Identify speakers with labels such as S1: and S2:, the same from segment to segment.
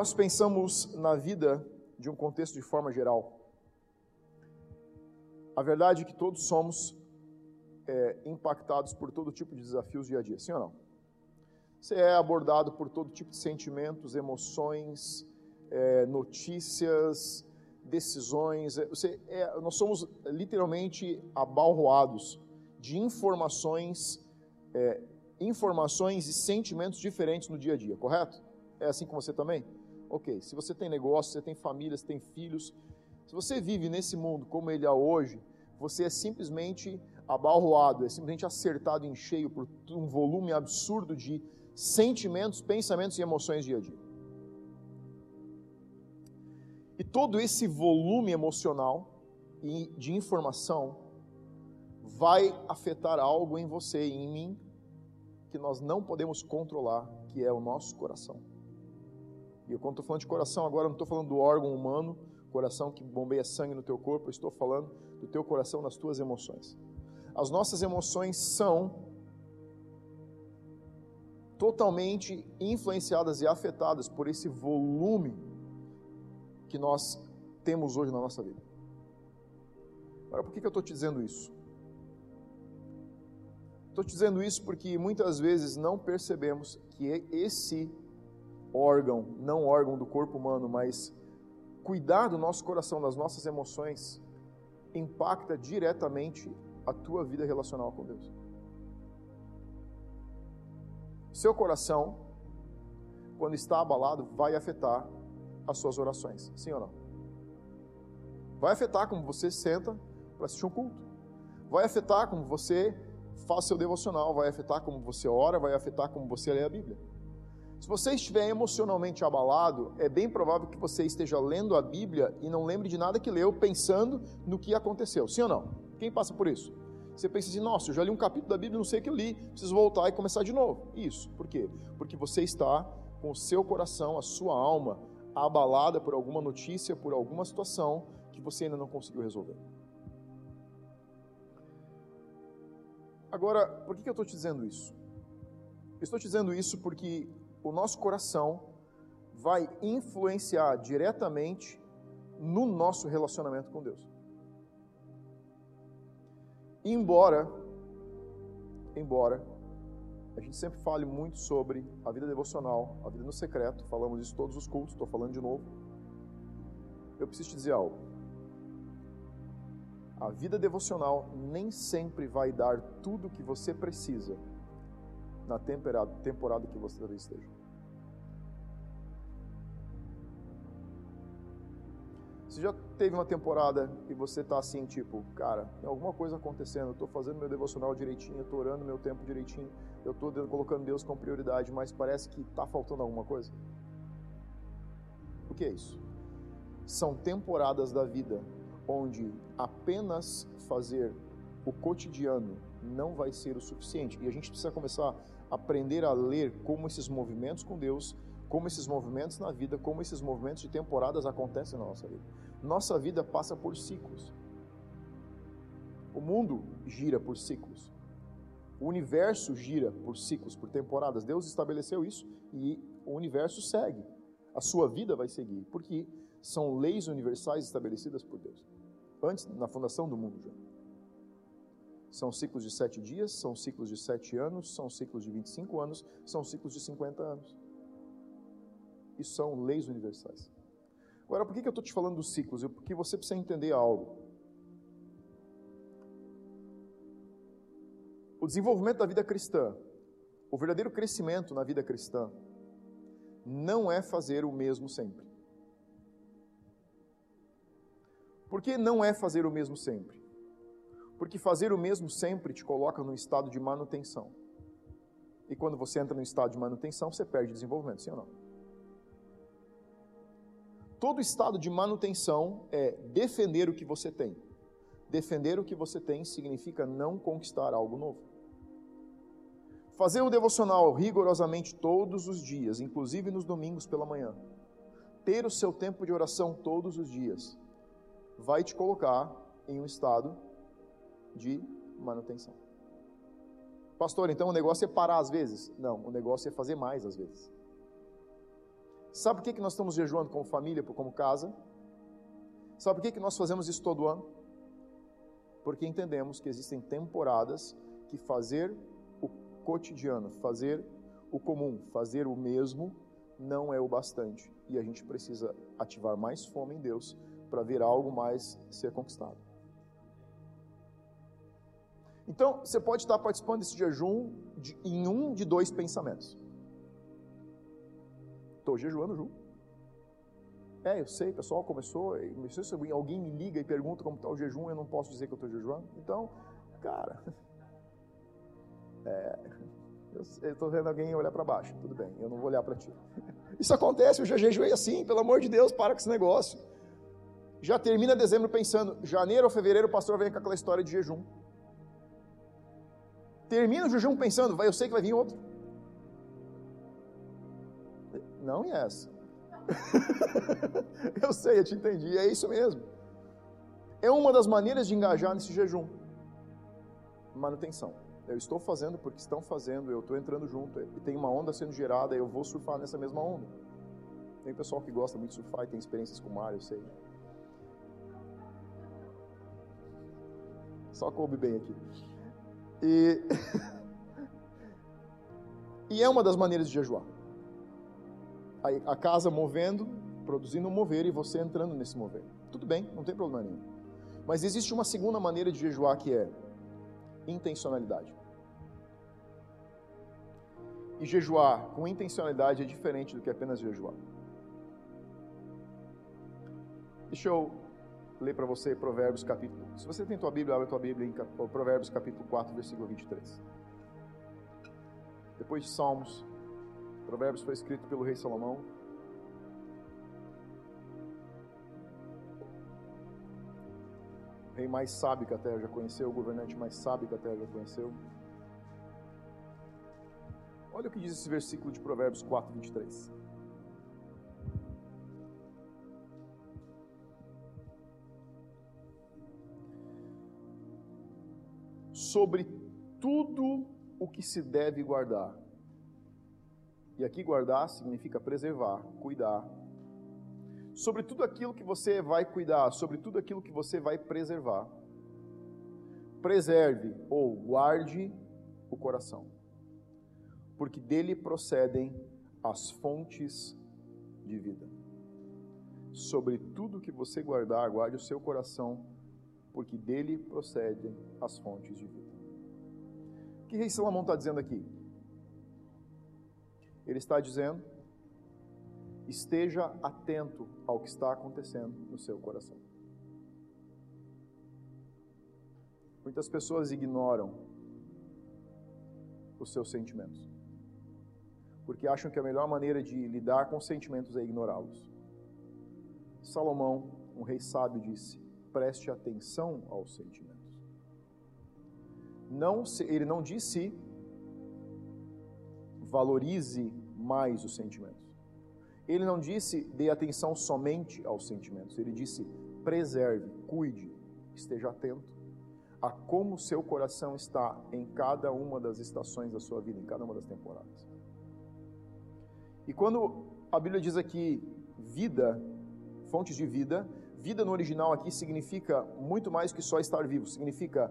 S1: nós pensamos na vida de um contexto de forma geral, a verdade é que todos somos é, impactados por todo tipo de desafios dia a dia, sim ou não? Você é abordado por todo tipo de sentimentos, emoções, é, notícias, decisões. É, você é, nós somos literalmente abalroados de informações, é, informações e sentimentos diferentes no dia a dia, correto? É assim com você também? Ok. Se você tem negócio, você tem família, você tem filhos, se você vive nesse mundo como ele é hoje, você é simplesmente abalroado, é simplesmente acertado em cheio por um volume absurdo de sentimentos, pensamentos e emoções dia a dia. E todo esse volume emocional e de informação vai afetar algo em você e em mim que nós não podemos controlar, que é o nosso coração. E eu, quando estou falando de coração agora, não estou falando do órgão humano, coração que bombeia sangue no teu corpo, eu estou falando do teu coração, das tuas emoções. As nossas emoções são totalmente influenciadas e afetadas por esse volume que nós temos hoje na nossa vida. Agora, por que, eu estou te dizendo isso? Estou te dizendo isso porque muitas vezes não percebemos que esse órgão, não órgão do corpo humano, mas cuidar do nosso coração, das nossas emoções, impacta diretamente a tua vida relacional com Deus. Seu coração, quando está abalado, vai afetar as suas orações, sim ou não? Vai afetar como você senta para assistir um culto. Vai afetar como você faz seu devocional, vai afetar como você ora, vai afetar como você lê a Bíblia. Se você estiver emocionalmente abalado, é bem provável que você esteja lendo a Bíblia e não lembre de nada que leu, pensando no que aconteceu. Sim ou não? Quem passa por isso? Você pensa assim, nossa, eu já li um capítulo da Bíblia, não sei o que eu li, preciso voltar e começar de novo. Isso. Por quê? Porque você está com o seu coração, a sua alma, abalada por alguma notícia, por alguma situação que você ainda não conseguiu resolver. Agora, por que eu estou te dizendo isso? Eu estou te dizendo isso porque o nosso coração vai influenciar diretamente no nosso relacionamento com Deus. Embora, embora a gente sempre fale muito sobre a vida devocional, a vida no secreto, falamos isso todos os cultos, estou falando de novo. Eu preciso te dizer algo. A vida devocional nem sempre vai dar tudo o que você precisa na temporada, temporada que você talvez esteja. Você já teve uma temporada e você está assim, tipo, cara, tem alguma coisa acontecendo, eu estou fazendo meu devocional direitinho, eu estou orando meu tempo direitinho, eu estou colocando Deus como prioridade, mas parece que está faltando alguma coisa? O que é isso? São temporadas da vida onde apenas fazer o cotidiano não vai ser o suficiente. E a gente precisa começar aprender a ler como esses movimentos com Deus, como esses movimentos na vida, como esses movimentos de temporadas acontecem na nossa vida. Nossa vida passa por ciclos. O mundo gira por ciclos. O universo gira por ciclos, por temporadas. Deus estabeleceu isso e o universo segue. A sua vida vai seguir, porque são leis universais estabelecidas por Deus. Antes, na fundação do mundo já. São ciclos de sete dias, são ciclos de sete anos, são ciclos de 25 anos, são ciclos de 50 anos. Isso são leis universais. Agora, por que eu estou te falando dos ciclos? Porque você precisa entender algo. O desenvolvimento da vida cristã, o verdadeiro crescimento na vida cristã, não é fazer o mesmo sempre. Por que não é fazer o mesmo sempre? Porque fazer o mesmo sempre te coloca num estado de manutenção. E quando você entra no estado de manutenção, você perde desenvolvimento, sim ou não? Todo estado de manutenção é defender o que você tem. Defender o que você tem significa não conquistar algo novo. Fazer o devocional rigorosamente todos os dias, inclusive nos domingos pela manhã. Ter o seu tempo de oração todos os dias vai te colocar em um estado de manutenção. Pastor, então o negócio é parar às vezes? Não, o negócio é fazer mais às vezes. Sabe por que, que nós estamos jejuando como família, como casa? Sabe por que, que nós fazemos isso todo ano? Porque entendemos que existem temporadas que fazer o cotidiano, fazer o comum, fazer o mesmo, não é o bastante. E a gente precisa ativar mais fome em Deus para ver algo mais ser conquistado. Então, você pode estar participando desse jejum de, em um de dois pensamentos. Estou jejuando junto. É, eu sei, pessoal começou, se alguém me liga e pergunta como está o jejum, eu não posso dizer que eu estou jejuando. Então, cara, é, eu estou vendo alguém olhar para baixo, tudo bem, eu não vou olhar para ti. Isso acontece, eu já jejuei assim, pelo amor de Deus, para com esse negócio. Já termina dezembro pensando, janeiro ou fevereiro o pastor vem com aquela história de jejum. Termina o jejum pensando, vai, eu sei que vai vir outro. Não e essa. eu sei, eu te entendi, é isso mesmo. É uma das maneiras de engajar nesse jejum. Manutenção. Eu estou fazendo porque estão fazendo, eu estou entrando junto, e tem uma onda sendo gerada, eu vou surfar nessa mesma onda. Tem pessoal que gosta muito de surfar e tem experiências com o mar, eu sei. Só coube bem aqui. E, e é uma das maneiras de jejuar. A, a casa movendo, produzindo um mover e você entrando nesse mover. Tudo bem, não tem problema nenhum. Mas existe uma segunda maneira de jejuar que é intencionalidade. E jejuar com intencionalidade é diferente do que apenas jejuar. Deixa eu ler para você Provérbios capítulo. Se você tem tua Bíblia, abre tua Bíblia em Provérbios capítulo 4, versículo 23. Depois de Salmos, Provérbios foi escrito pelo rei Salomão. O rei mais sábio que a terra já conheceu, o governante mais sábio que a terra já conheceu. Olha o que diz esse versículo de Provérbios 4, 23. Sobre tudo o que se deve guardar. E aqui guardar significa preservar, cuidar. Sobre tudo aquilo que você vai cuidar, sobre tudo aquilo que você vai preservar. Preserve ou guarde o coração, porque dele procedem as fontes de vida. Sobre tudo que você guardar, guarde o seu coração, porque dele procedem as fontes de vida. O que rei Salomão está dizendo aqui? Ele está dizendo: esteja atento ao que está acontecendo no seu coração. Muitas pessoas ignoram os seus sentimentos, porque acham que a melhor maneira de lidar com os sentimentos é ignorá-los. Salomão, um rei sábio, disse: preste atenção aos sentimentos. Não, ele não disse valorize mais os sentimentos. Ele não disse dê atenção somente aos sentimentos. Ele disse preserve, cuide, esteja atento a como seu coração está em cada uma das estações da sua vida, em cada uma das temporadas. E quando a Bíblia diz aqui vida, fontes de vida, Vida no original aqui significa muito mais que só estar vivo, significa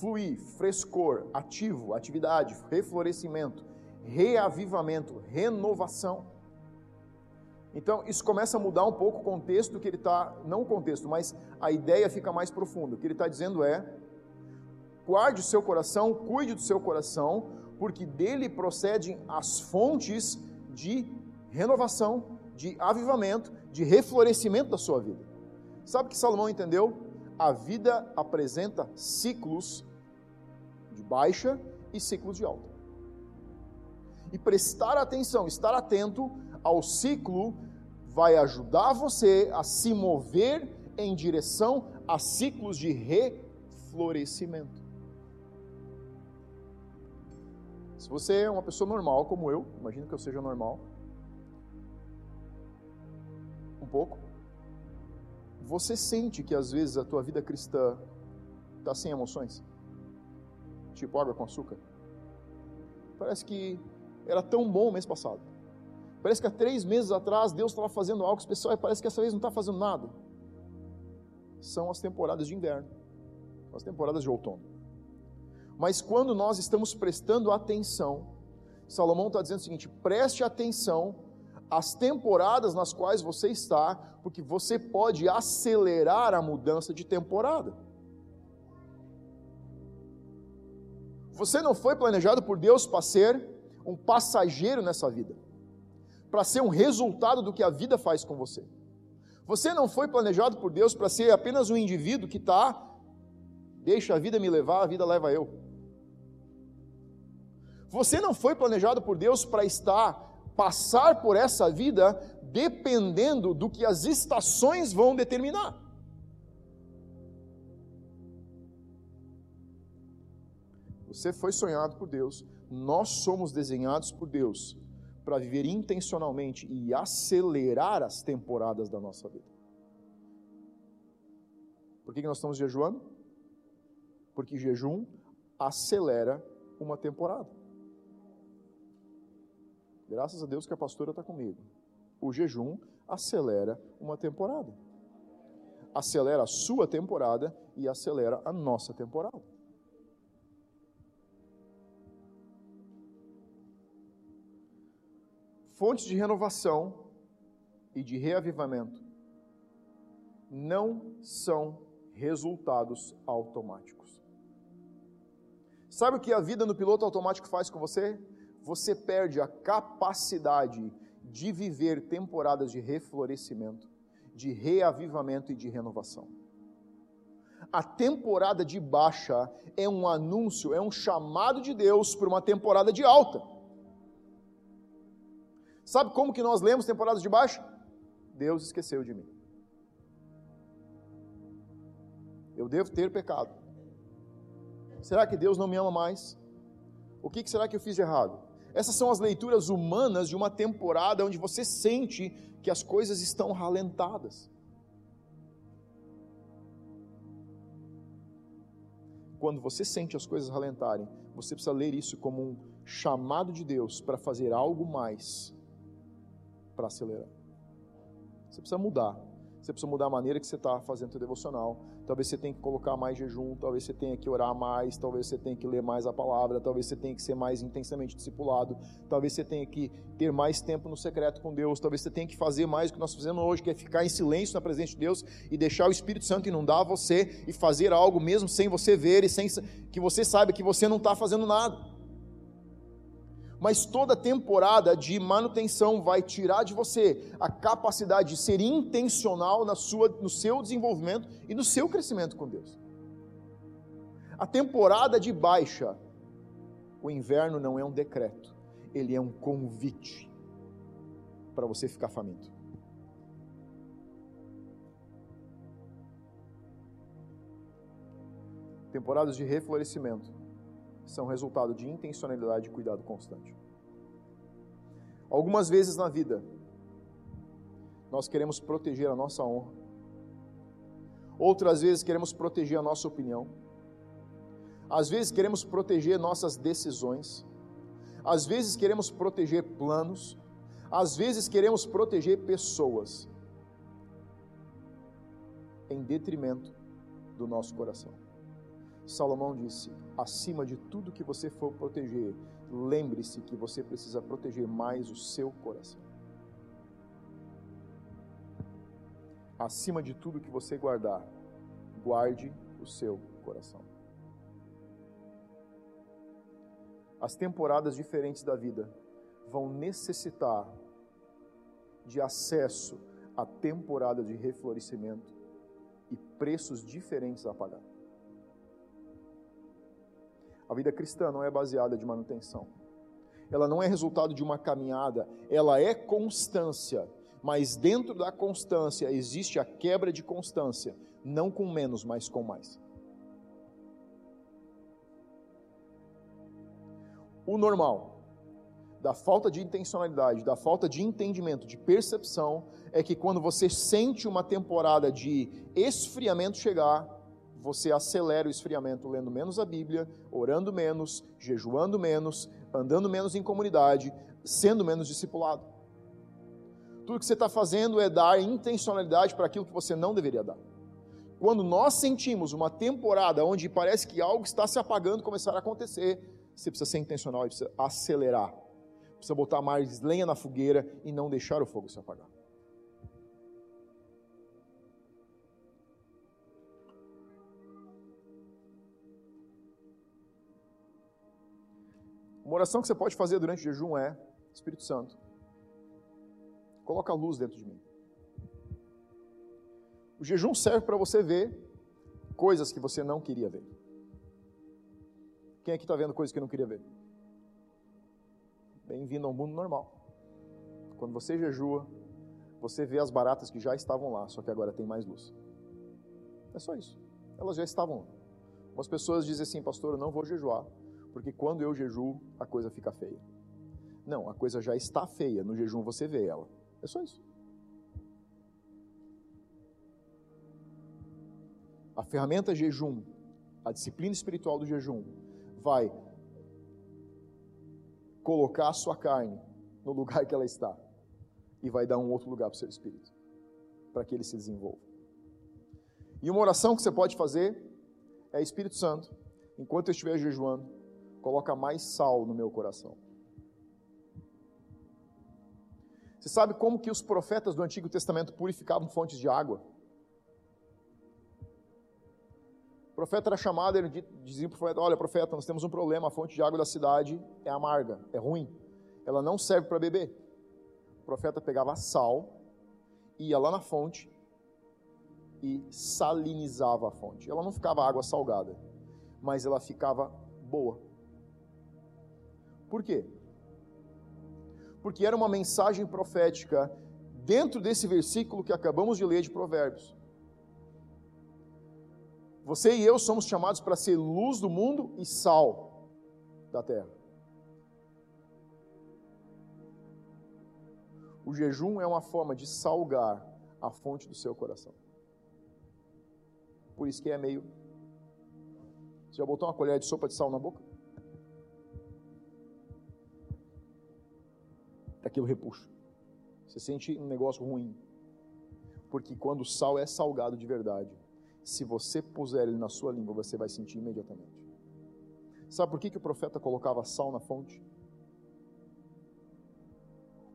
S1: fluir, frescor, ativo, atividade, reflorescimento, reavivamento, renovação. Então, isso começa a mudar um pouco o contexto que ele está, não o contexto, mas a ideia fica mais profunda. O que ele está dizendo é: guarde o seu coração, cuide do seu coração, porque dele procedem as fontes de renovação, de avivamento, de reflorescimento da sua vida. Sabe que Salomão entendeu? A vida apresenta ciclos de baixa e ciclos de alta. E prestar atenção, estar atento ao ciclo, vai ajudar você a se mover em direção a ciclos de reflorescimento. Se você é uma pessoa normal como eu, imagino que eu seja normal, um pouco, você sente que às vezes a tua vida cristã está sem emoções? Tipo água com açúcar? Parece que era tão bom o mês passado. Parece que há três meses atrás Deus estava fazendo algo especial e parece que essa vez não está fazendo nada. São as temporadas de inverno, as temporadas de outono. Mas quando nós estamos prestando atenção, Salomão está dizendo o seguinte: preste atenção às temporadas nas quais você está, porque você pode acelerar a mudança de temporada. Você não foi planejado por Deus para ser um passageiro nessa vida, para ser um resultado do que a vida faz com você. Você não foi planejado por Deus para ser apenas um indivíduo que está, deixa a vida me levar, a vida leva eu. Você não foi planejado por Deus para estar, passar por essa vida dependendo do que as estações vão determinar. Você foi sonhado por Deus, nós somos desenhados por Deus para viver intencionalmente e acelerar as temporadas da nossa vida. Por que nós estamos jejuando? Porque jejum acelera uma temporada. Graças a Deus que a pastora está comigo. O jejum acelera uma temporada. Acelera a sua temporada e acelera a nossa temporada. Fontes de renovação e de reavivamento não são resultados automáticos. Sabe o que a vida no piloto automático faz com você? Você perde a capacidade de viver temporadas de reflorescimento, de reavivamento e de renovação. A temporada de baixa é um anúncio, é um chamado de Deus para uma temporada de alta. Sabe como que nós lemos temporadas de baixa? Deus esqueceu de mim. Eu devo ter pecado. Será que Deus não me ama mais? O que será que eu fiz de errado? Essas são as leituras humanas de uma temporada onde você sente que as coisas estão ralentadas. Quando você sente as coisas ralentarem, você precisa ler isso como um chamado de Deus para fazer algo mais para acelerar. Você precisa mudar. Você precisa mudar a maneira que você está fazendo o seu devocional. Talvez você tenha que colocar mais jejum, talvez você tenha que orar mais, talvez você tenha que ler mais a palavra, talvez você tenha que ser mais intensamente discipulado, talvez você tenha que ter mais tempo no secreto com Deus, talvez você tenha que fazer mais o que nós fazemos hoje, que é ficar em silêncio na presença de Deus e deixar o Espírito Santo inundar você e fazer algo mesmo sem você ver e sem que você saiba que você não está fazendo nada mas toda temporada de manutenção vai tirar de você a capacidade de ser intencional na sua, no seu desenvolvimento e no seu crescimento com Deus. A temporada de baixa, o inverno não é um decreto, ele é um convite para você ficar faminto. Temporadas de reflorescimento são resultado de intencionalidade e cuidado constante. Algumas vezes na vida, nós queremos proteger a nossa honra. Outras vezes queremos proteger a nossa opinião. Às vezes queremos proteger nossas decisões. Às vezes queremos proteger planos. Às vezes queremos proteger pessoas. Em detrimento do nosso coração. Salomão disse: acima de tudo que você for proteger, lembre-se que você precisa proteger mais o seu coração. Acima de tudo que você guardar, guarde o seu coração. As temporadas diferentes da vida vão necessitar de acesso a temporada de reflorescimento e preços diferentes a pagar. A vida cristã não é baseada de manutenção. Ela não é resultado de uma caminhada, ela é constância. Mas dentro da constância existe a quebra de constância, não com menos, mas com mais. O normal da falta de intencionalidade, da falta de entendimento, de percepção, é que quando você sente uma temporada de esfriamento chegar, você acelera o esfriamento lendo menos a Bíblia, orando menos, jejuando menos, andando menos em comunidade, sendo menos discipulado. tudo que você está fazendo é dar intencionalidade para aquilo que você não deveria dar. Quando nós sentimos uma temporada onde parece que algo está se apagando, começar a acontecer, você precisa ser intencional e precisa acelerar. Precisa botar mais lenha na fogueira e não deixar o fogo se apagar. Uma oração que você pode fazer durante o jejum é: Espírito Santo, coloca a luz dentro de mim. O jejum serve para você ver coisas que você não queria ver. Quem aqui está vendo coisas que não queria ver? Bem-vindo ao mundo normal. Quando você jejua, você vê as baratas que já estavam lá, só que agora tem mais luz. É só isso. Elas já estavam lá. Algumas pessoas dizem assim, pastor, eu não vou jejuar, porque quando eu jejuo, a coisa fica feia. Não, a coisa já está feia, no jejum você vê ela. É só isso. A ferramenta jejum, a disciplina espiritual do jejum, vai colocar a sua carne no lugar que ela está e vai dar um outro lugar para o seu espírito, para que ele se desenvolva. E uma oração que você pode fazer é Espírito Santo, enquanto eu estiver jejuando, coloca mais sal no meu coração. Você sabe como que os profetas do Antigo Testamento purificavam fontes de água? O profeta era chamado, ele dizia para o profeta: Olha, profeta, nós temos um problema, a fonte de água da cidade é amarga, é ruim, ela não serve para beber. O profeta pegava sal, ia lá na fonte e salinizava a fonte. Ela não ficava água salgada, mas ela ficava boa. Por quê? Porque era uma mensagem profética dentro desse versículo que acabamos de ler de Provérbios. Você e eu somos chamados para ser luz do mundo e sal da terra. O jejum é uma forma de salgar a fonte do seu coração. Por isso que é meio. Você já botou uma colher de sopa de sal na boca? Aquilo repuxa. Você sente um negócio ruim. Porque quando o sal é salgado de verdade, se você puser ele na sua língua, você vai sentir imediatamente. Sabe por que, que o profeta colocava sal na fonte?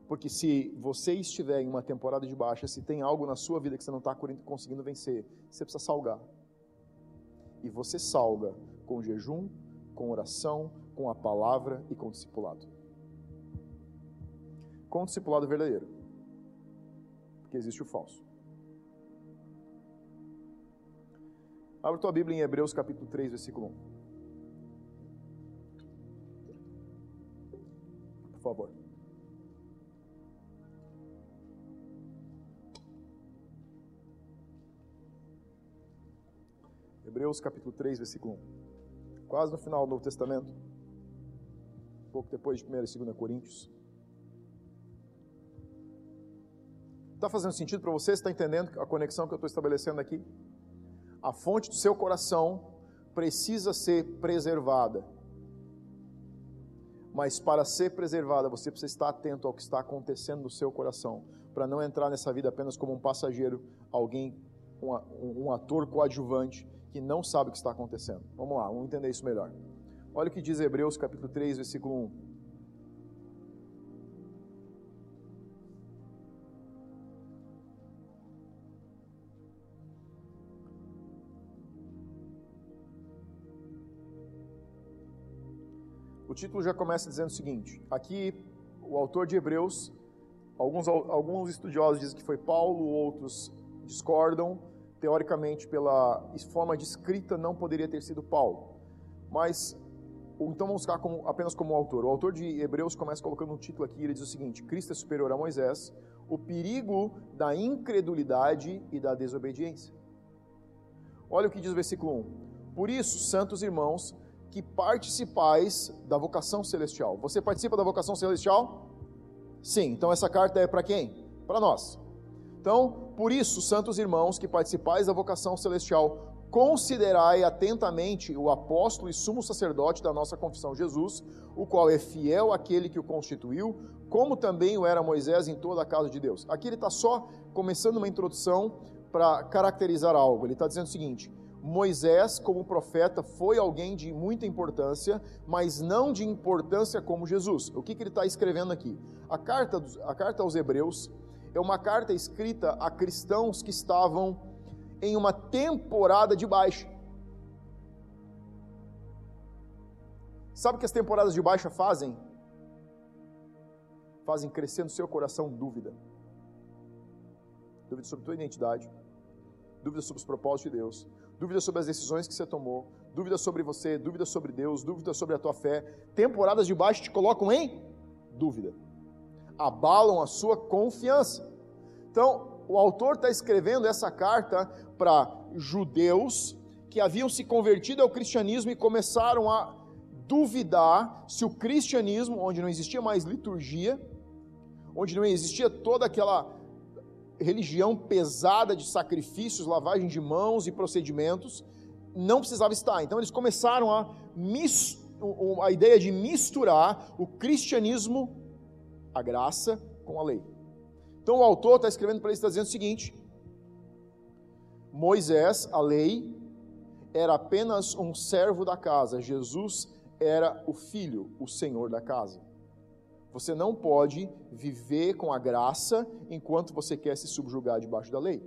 S1: Porque se você estiver em uma temporada de baixa, se tem algo na sua vida que você não está conseguindo vencer, você precisa salgar. E você salga com jejum, com oração, com a palavra e com discipulado com o discipulado verdadeiro. Porque existe o falso. Abra tua Bíblia em Hebreus capítulo 3, versículo 1. Por favor. Hebreus capítulo 3, versículo 1. Quase no final do Novo Testamento. Pouco depois de 1 e 2 Coríntios. Está fazendo sentido para você? Está entendendo a conexão que eu estou estabelecendo aqui? A fonte do seu coração precisa ser preservada. Mas para ser preservada, você precisa estar atento ao que está acontecendo no seu coração, para não entrar nessa vida apenas como um passageiro, alguém, um, um ator coadjuvante que não sabe o que está acontecendo. Vamos lá, vamos entender isso melhor. Olha o que diz Hebreus capítulo 3, versículo 1. Título já começa dizendo o seguinte: aqui o autor de Hebreus, alguns, alguns estudiosos dizem que foi Paulo, outros discordam. Teoricamente, pela forma de escrita, não poderia ter sido Paulo. Mas, então vamos ficar como, apenas como autor. O autor de Hebreus começa colocando um título aqui, ele diz o seguinte: Cristo é superior a Moisés, o perigo da incredulidade e da desobediência. Olha o que diz o versículo 1. Por isso, santos irmãos, que participais da vocação celestial. Você participa da vocação celestial? Sim. Então essa carta é para quem? Para nós. Então, por isso, santos irmãos que participais da vocação celestial, considerai atentamente o apóstolo e sumo sacerdote da nossa confissão, Jesus, o qual é fiel àquele que o constituiu, como também o era Moisés em toda a casa de Deus. Aqui ele está só começando uma introdução para caracterizar algo. Ele está dizendo o seguinte: Moisés, como profeta, foi alguém de muita importância, mas não de importância como Jesus. O que, que ele está escrevendo aqui? A carta, a carta aos Hebreus é uma carta escrita a cristãos que estavam em uma temporada de baixa. Sabe o que as temporadas de baixa fazem? Fazem crescer no seu coração dúvida. Dúvida sobre tua identidade, dúvida sobre os propósitos de Deus, dúvida sobre as decisões que você tomou, dúvida sobre você, dúvida sobre Deus, dúvida sobre a tua fé. Temporadas de baixo te colocam em dúvida, abalam a sua confiança. Então, o autor está escrevendo essa carta para judeus que haviam se convertido ao cristianismo e começaram a duvidar se o cristianismo, onde não existia mais liturgia, onde não existia toda aquela religião pesada de sacrifícios, lavagem de mãos e procedimentos, não precisava estar. Então eles começaram a, a ideia de misturar o cristianismo, a graça, com a lei. Então o autor está escrevendo para eles, está dizendo o seguinte: Moisés, a lei, era apenas um servo da casa, Jesus era o filho, o senhor da casa. Você não pode viver com a graça enquanto você quer se subjugar debaixo da lei.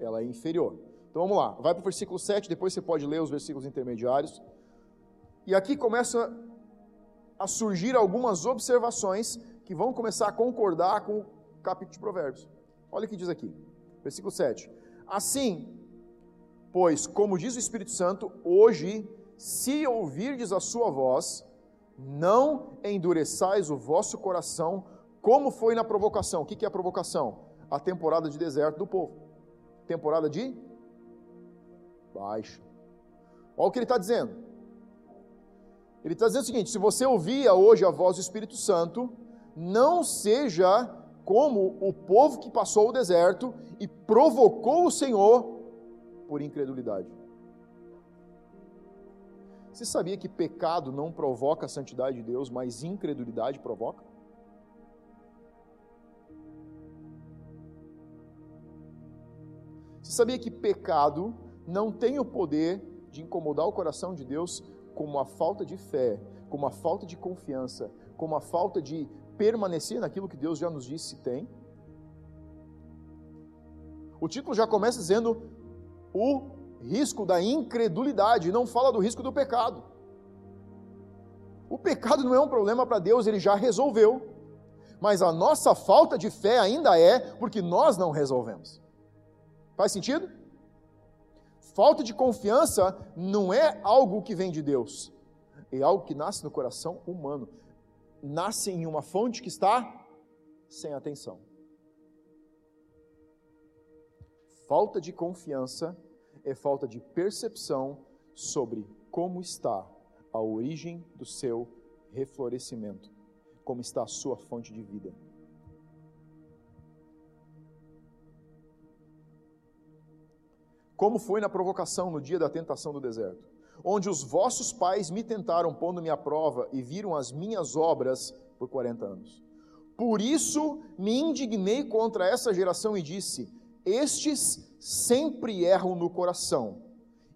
S1: Ela é inferior. Então vamos lá, vai para o versículo 7, depois você pode ler os versículos intermediários. E aqui começa a surgir algumas observações que vão começar a concordar com o capítulo de Provérbios. Olha o que diz aqui, versículo 7. Assim, pois, como diz o Espírito Santo, hoje, se ouvirdes a sua voz, não endureçais o vosso coração, como foi na provocação. O que é a provocação? A temporada de deserto do povo. Temporada de baixa. Olha o que ele está dizendo. Ele está dizendo o seguinte: se você ouvia hoje a voz do Espírito Santo, não seja como o povo que passou o deserto e provocou o Senhor por incredulidade. Você sabia que pecado não provoca a santidade de Deus, mas incredulidade provoca? Você sabia que pecado não tem o poder de incomodar o coração de Deus como a falta de fé, como a falta de confiança, como a falta de permanecer naquilo que Deus já nos disse tem? O título já começa dizendo o risco da incredulidade, não fala do risco do pecado. O pecado não é um problema para Deus, ele já resolveu. Mas a nossa falta de fé ainda é porque nós não resolvemos. Faz sentido? Falta de confiança não é algo que vem de Deus, é algo que nasce no coração humano. Nasce em uma fonte que está sem atenção. Falta de confiança é falta de percepção sobre como está a origem do seu reflorescimento, como está a sua fonte de vida. Como foi na provocação no dia da tentação do deserto, onde os vossos pais me tentaram pondo-me à prova e viram as minhas obras por 40 anos. Por isso me indignei contra essa geração e disse: Estes sempre erram no coração,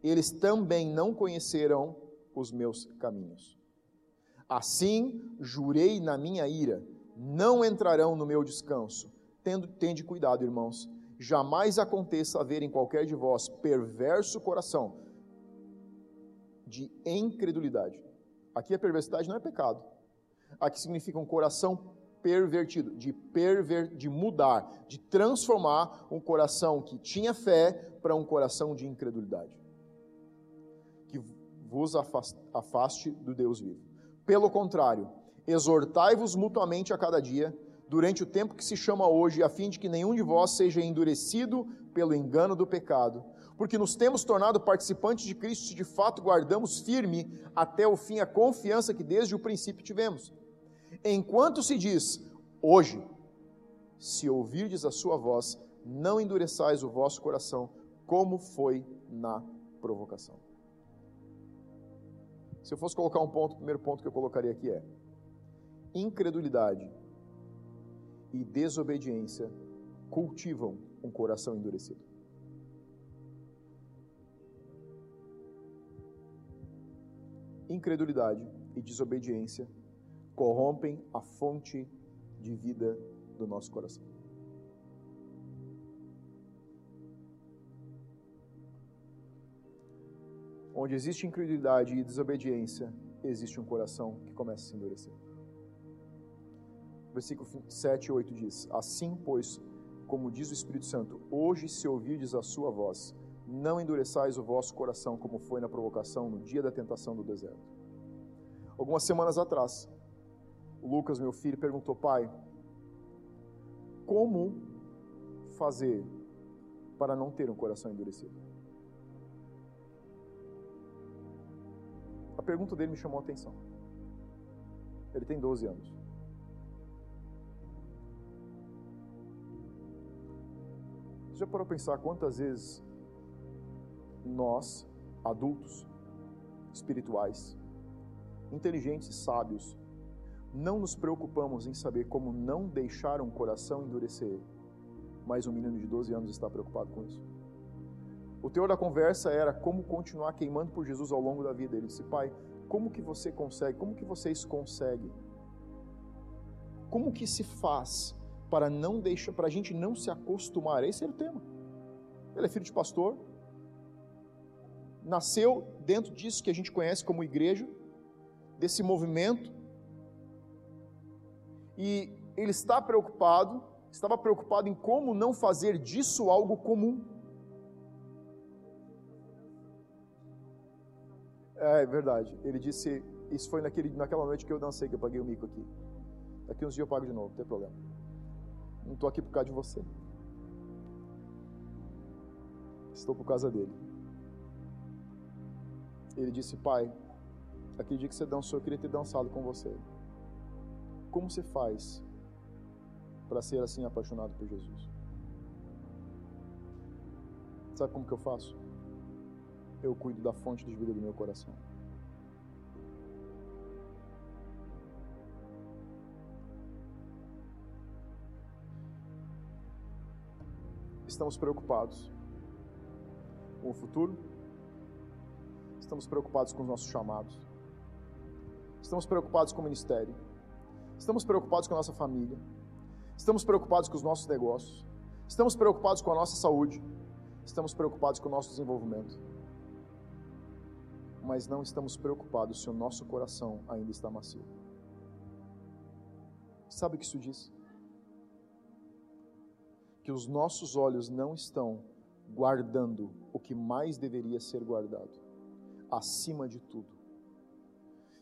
S1: eles também não conhecerão os meus caminhos. Assim jurei na minha ira, não entrarão no meu descanso. Tendo, tende cuidado, irmãos, jamais aconteça haver em qualquer de vós perverso coração de incredulidade. Aqui a perversidade não é pecado. Aqui significa um coração pervertido, de perver, de mudar, de transformar um coração que tinha fé para um coração de incredulidade. Que vos afaste do Deus vivo. Pelo contrário, exortai-vos mutuamente a cada dia, durante o tempo que se chama hoje, a fim de que nenhum de vós seja endurecido pelo engano do pecado, porque nos temos tornado participantes de Cristo se de fato guardamos firme até o fim a confiança que desde o princípio tivemos. Enquanto se diz, hoje, se ouvirdes a sua voz, não endureçais o vosso coração, como foi na provocação. Se eu fosse colocar um ponto, o primeiro ponto que eu colocaria aqui é: incredulidade e desobediência cultivam um coração endurecido. Incredulidade e desobediência corrompem a fonte de vida do nosso coração. Onde existe incredulidade e desobediência, existe um coração que começa a se endurecer. Versículo 7 e 8 diz: Assim, pois, como diz o Espírito Santo, hoje se ouvirdes a sua voz, não endureçais o vosso coração como foi na provocação no dia da tentação do deserto. Algumas semanas atrás, Lucas, meu filho, perguntou: Pai, como fazer para não ter um coração endurecido? A pergunta dele me chamou a atenção. Ele tem 12 anos. Você já parou para pensar quantas vezes nós, adultos, espirituais, inteligentes e sábios, não nos preocupamos em saber como não deixar um coração endurecer, mas um menino de 12 anos está preocupado com isso. O teor da conversa era como continuar queimando por Jesus ao longo da vida. Ele disse: Pai, como que você consegue? Como que vocês conseguem? Como que se faz para não deixar, para a gente não se acostumar? Esse era o tema. Ele é filho de pastor, nasceu dentro disso que a gente conhece como igreja, desse movimento, e ele está preocupado, estava preocupado em como não fazer disso algo comum. É, é verdade. Ele disse, isso foi naquele, naquela noite que eu dancei, que eu paguei o mico aqui. Daqui uns dias eu pago de novo, não tem problema. Não estou aqui por causa de você. Estou por causa dele. Ele disse, pai, aquele dia que você dançou, eu queria ter dançado com você. Como você faz para ser assim apaixonado por Jesus? Sabe como que eu faço? eu cuido da fonte de vida do meu coração. Estamos preocupados com o futuro, estamos preocupados com os nossos chamados, estamos preocupados com o ministério, estamos preocupados com a nossa família, estamos preocupados com os nossos negócios, estamos preocupados com a nossa saúde, estamos preocupados com o nosso desenvolvimento mas não estamos preocupados se o nosso coração ainda está macio. Sabe o que isso diz? Que os nossos olhos não estão guardando o que mais deveria ser guardado, acima de tudo.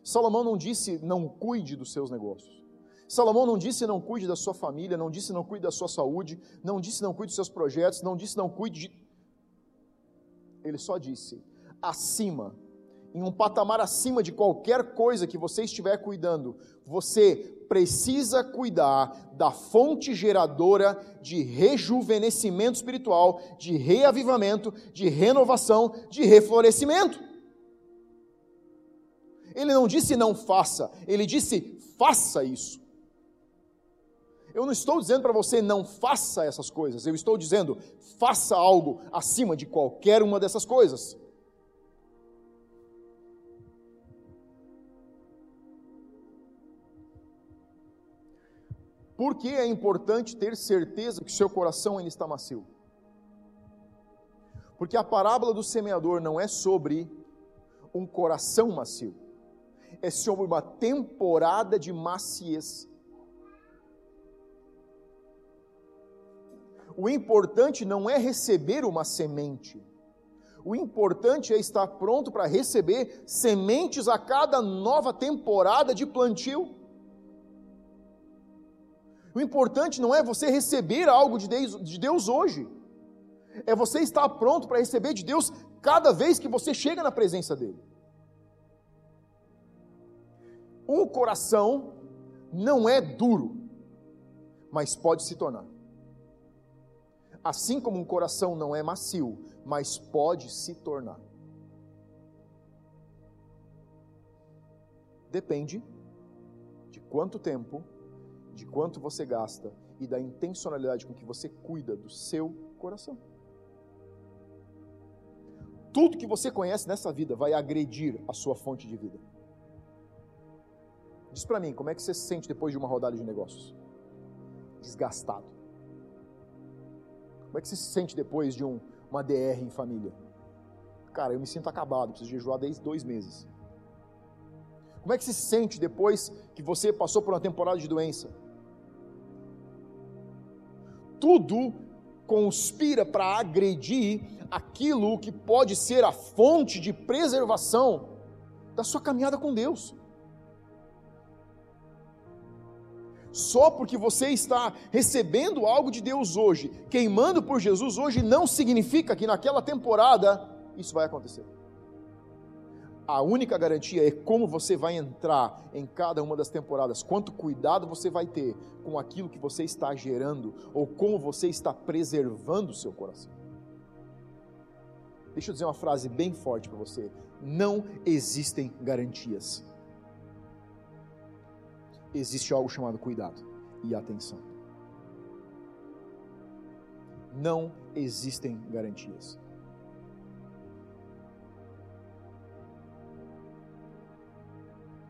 S1: Salomão não disse não cuide dos seus negócios. Salomão não disse não cuide da sua família, não disse não cuide da sua saúde, não disse não cuide dos seus projetos, não disse não cuide de. Ele só disse acima em um patamar acima de qualquer coisa que você estiver cuidando, você precisa cuidar da fonte geradora de rejuvenescimento espiritual, de reavivamento, de renovação, de reflorescimento. Ele não disse não faça, ele disse faça isso. Eu não estou dizendo para você não faça essas coisas, eu estou dizendo faça algo acima de qualquer uma dessas coisas. Por que é importante ter certeza que seu coração ainda está macio? Porque a parábola do semeador não é sobre um coração macio, é sobre uma temporada de maciez. O importante não é receber uma semente, o importante é estar pronto para receber sementes a cada nova temporada de plantio. O importante não é você receber algo de Deus, de Deus hoje, é você estar pronto para receber de Deus cada vez que você chega na presença dEle. Um coração não é duro, mas pode se tornar. Assim como um coração não é macio, mas pode se tornar. Depende de quanto tempo, de quanto você gasta e da intencionalidade com que você cuida do seu coração. Tudo que você conhece nessa vida vai agredir a sua fonte de vida. Diz para mim, como é que você se sente depois de uma rodada de negócios? Desgastado. Como é que você se sente depois de um, uma DR em família? Cara, eu me sinto acabado, preciso jejuar desde dois meses. Como é que se sente depois que você passou por uma temporada de doença? Tudo conspira para agredir aquilo que pode ser a fonte de preservação da sua caminhada com Deus. Só porque você está recebendo algo de Deus hoje, queimando por Jesus hoje, não significa que naquela temporada isso vai acontecer. A única garantia é como você vai entrar em cada uma das temporadas, quanto cuidado você vai ter com aquilo que você está gerando, ou como você está preservando o seu coração. Deixa eu dizer uma frase bem forte para você: não existem garantias existe algo chamado cuidado e atenção. Não existem garantias.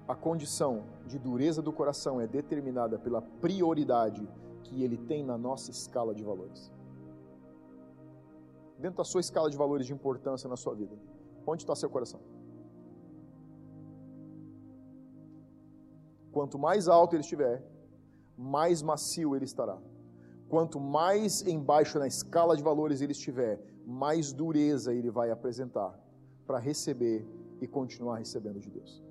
S1: A condição de dureza do coração é determinada pela prioridade que ele tem na nossa escala de valores. Dentro da sua escala de valores de importância na sua vida, onde está seu coração? Quanto mais alto ele estiver, mais macio ele estará. Quanto mais embaixo na escala de valores ele estiver, mais dureza ele vai apresentar para receber e continuar recebendo de Deus.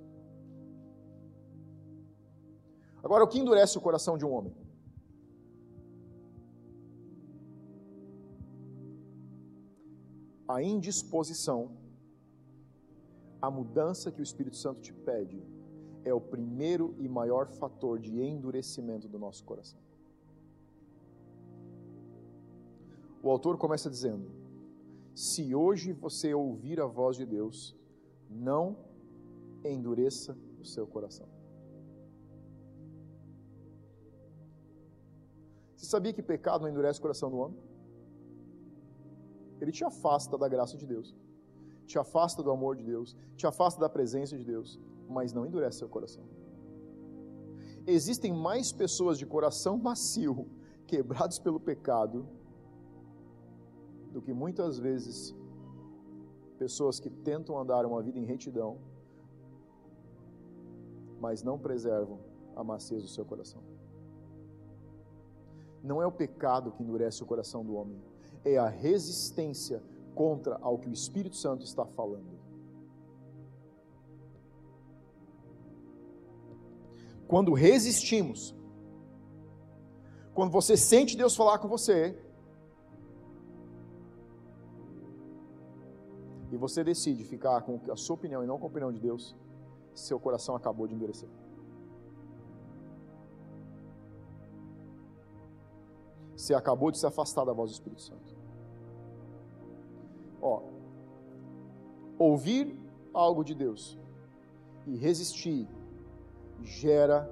S1: Agora, o que endurece o coração de um homem? A indisposição, a mudança que o Espírito Santo te pede é o primeiro e maior fator de endurecimento do nosso coração. O autor começa dizendo: Se hoje você ouvir a voz de Deus, não endureça o seu coração. Você sabia que pecado não endurece o coração do homem? Ele te afasta da graça de Deus, te afasta do amor de Deus, te afasta da presença de Deus, mas não endurece seu coração. Existem mais pessoas de coração macio, quebrados pelo pecado, do que muitas vezes pessoas que tentam andar uma vida em retidão, mas não preservam a maciez do seu coração. Não é o pecado que endurece o coração do homem, é a resistência contra ao que o Espírito Santo está falando. Quando resistimos, quando você sente Deus falar com você, e você decide ficar com a sua opinião e não com a opinião de Deus, seu coração acabou de endurecer. Você acabou de se afastar da voz do Espírito Santo. Ó, ouvir algo de Deus e resistir gera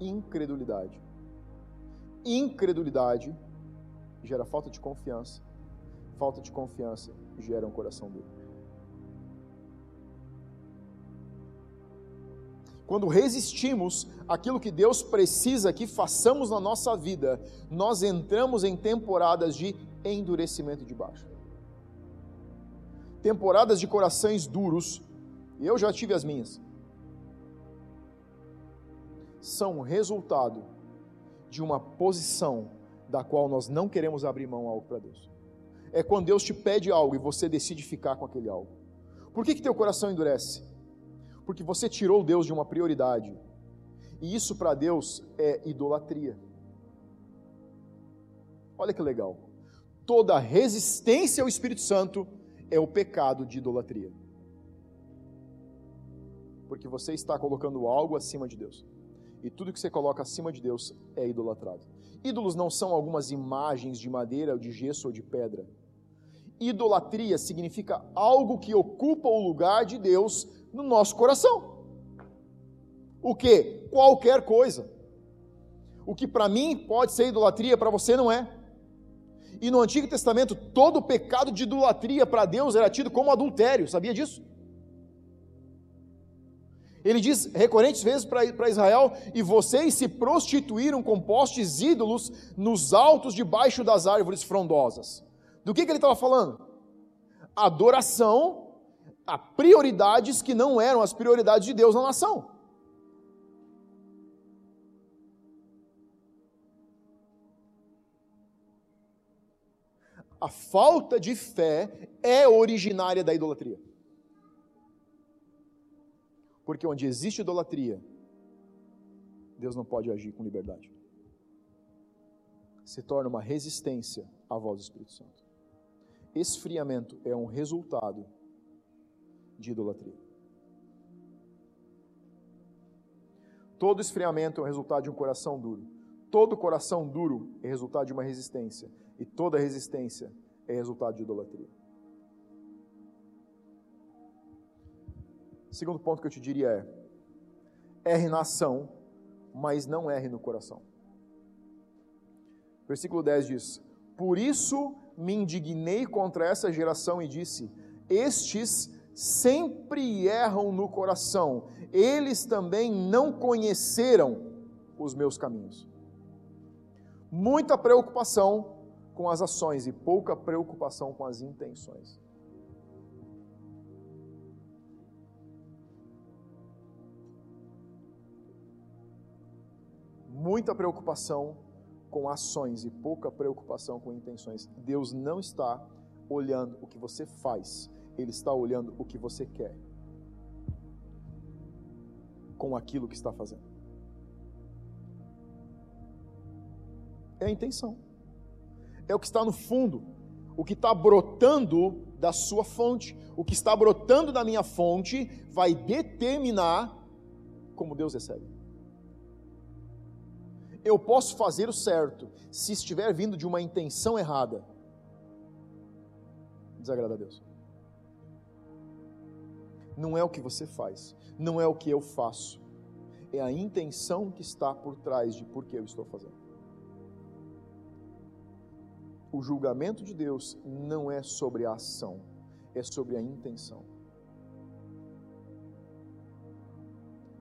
S1: incredulidade. Incredulidade gera falta de confiança. Falta de confiança gera um coração duro. Quando resistimos aquilo que Deus precisa que façamos na nossa vida, nós entramos em temporadas de endurecimento de baixo. Temporadas de corações duros, e eu já tive as minhas são resultado de uma posição da qual nós não queremos abrir mão algo para Deus. É quando Deus te pede algo e você decide ficar com aquele algo. Por que, que teu coração endurece? Porque você tirou Deus de uma prioridade. E isso para Deus é idolatria. Olha que legal. Toda resistência ao Espírito Santo é o pecado de idolatria. Porque você está colocando algo acima de Deus e tudo que você coloca acima de Deus é idolatrado. Ídolos não são algumas imagens de madeira, de gesso ou de pedra. Idolatria significa algo que ocupa o lugar de Deus no nosso coração. o que? Qualquer coisa. O que para mim pode ser idolatria, para você não é. E no Antigo Testamento, todo pecado de idolatria para Deus era tido como adultério, sabia disso? Ele diz recorrentes vezes para Israel: E vocês se prostituíram com postes ídolos nos altos debaixo das árvores frondosas. Do que, que ele estava falando? Adoração a prioridades que não eram as prioridades de Deus na nação. A falta de fé é originária da idolatria. Porque onde existe idolatria, Deus não pode agir com liberdade. Se torna uma resistência à voz do Espírito Santo. Esfriamento é um resultado de idolatria. Todo esfriamento é o resultado de um coração duro. Todo coração duro é resultado de uma resistência. E toda resistência é resultado de idolatria. Segundo ponto que eu te diria é: erre na ação, mas não erre no coração. Versículo 10 diz: Por isso me indignei contra essa geração e disse: Estes sempre erram no coração, eles também não conheceram os meus caminhos. Muita preocupação com as ações e pouca preocupação com as intenções. Muita preocupação com ações e pouca preocupação com intenções. Deus não está olhando o que você faz, Ele está olhando o que você quer com aquilo que está fazendo. É a intenção é o que está no fundo, o que está brotando da sua fonte. O que está brotando da minha fonte vai determinar como Deus recebe. Eu posso fazer o certo se estiver vindo de uma intenção errada. Desagrada a Deus. Não é o que você faz, não é o que eu faço, é a intenção que está por trás de por que eu estou fazendo o julgamento de Deus não é sobre a ação, é sobre a intenção.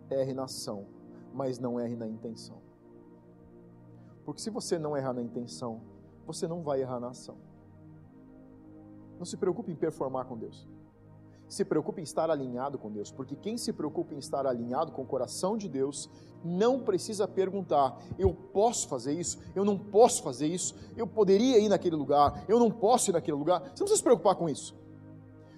S1: Erre na ação, mas não erre na intenção. Porque se você não errar na intenção, você não vai errar na ação. Não se preocupe em performar com Deus se preocupe em estar alinhado com Deus, porque quem se preocupa em estar alinhado com o coração de Deus não precisa perguntar: eu posso fazer isso? Eu não posso fazer isso? Eu poderia ir naquele lugar? Eu não posso ir naquele lugar? Você não precisa se preocupar com isso.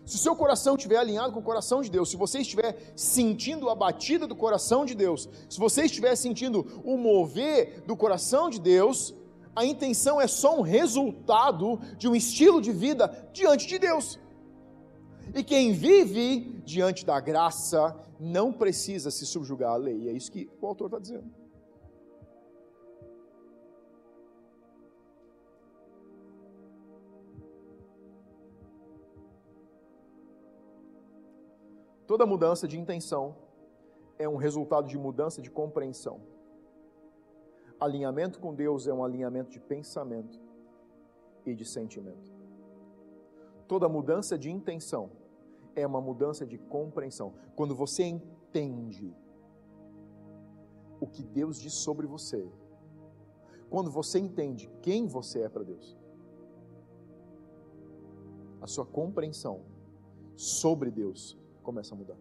S1: Se o seu coração estiver alinhado com o coração de Deus, se você estiver sentindo a batida do coração de Deus, se você estiver sentindo o mover do coração de Deus, a intenção é só um resultado de um estilo de vida diante de Deus. E quem vive diante da graça não precisa se subjugar à lei. É isso que o autor está dizendo. Toda mudança de intenção é um resultado de mudança de compreensão. Alinhamento com Deus é um alinhamento de pensamento e de sentimento. Toda mudança de intenção é uma mudança de compreensão. Quando você entende o que Deus diz sobre você, quando você entende quem você é para Deus, a sua compreensão sobre Deus começa a mudar.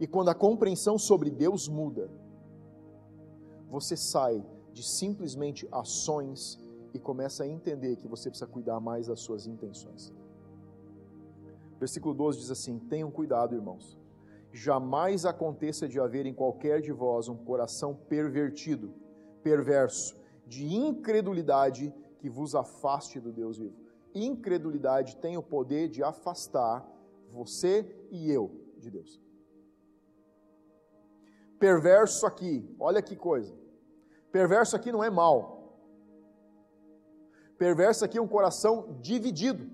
S1: E quando a compreensão sobre Deus muda, você sai de simplesmente ações e começa a entender que você precisa cuidar mais das suas intenções. Versículo 12 diz assim: Tenham cuidado, irmãos. Jamais aconteça de haver em qualquer de vós um coração pervertido, perverso, de incredulidade que vos afaste do Deus vivo. Incredulidade tem o poder de afastar você e eu de Deus. Perverso aqui, olha que coisa. Perverso aqui não é mal. Perverso aqui é um coração dividido.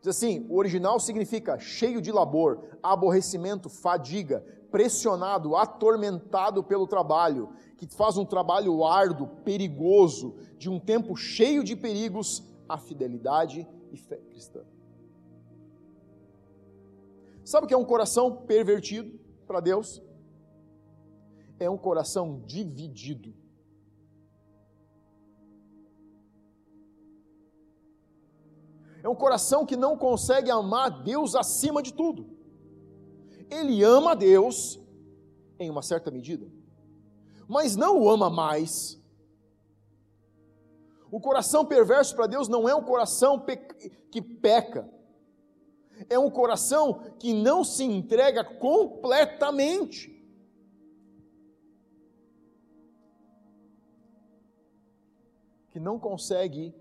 S1: Diz assim: o original significa cheio de labor, aborrecimento, fadiga, pressionado, atormentado pelo trabalho, que faz um trabalho árduo, perigoso, de um tempo cheio de perigos, a fidelidade e fé cristã. Sabe o que é um coração pervertido para Deus? É um coração dividido. É um coração que não consegue amar Deus acima de tudo. Ele ama Deus em uma certa medida, mas não o ama mais. O coração perverso para Deus não é um coração que peca, é um coração que não se entrega completamente. Que não consegue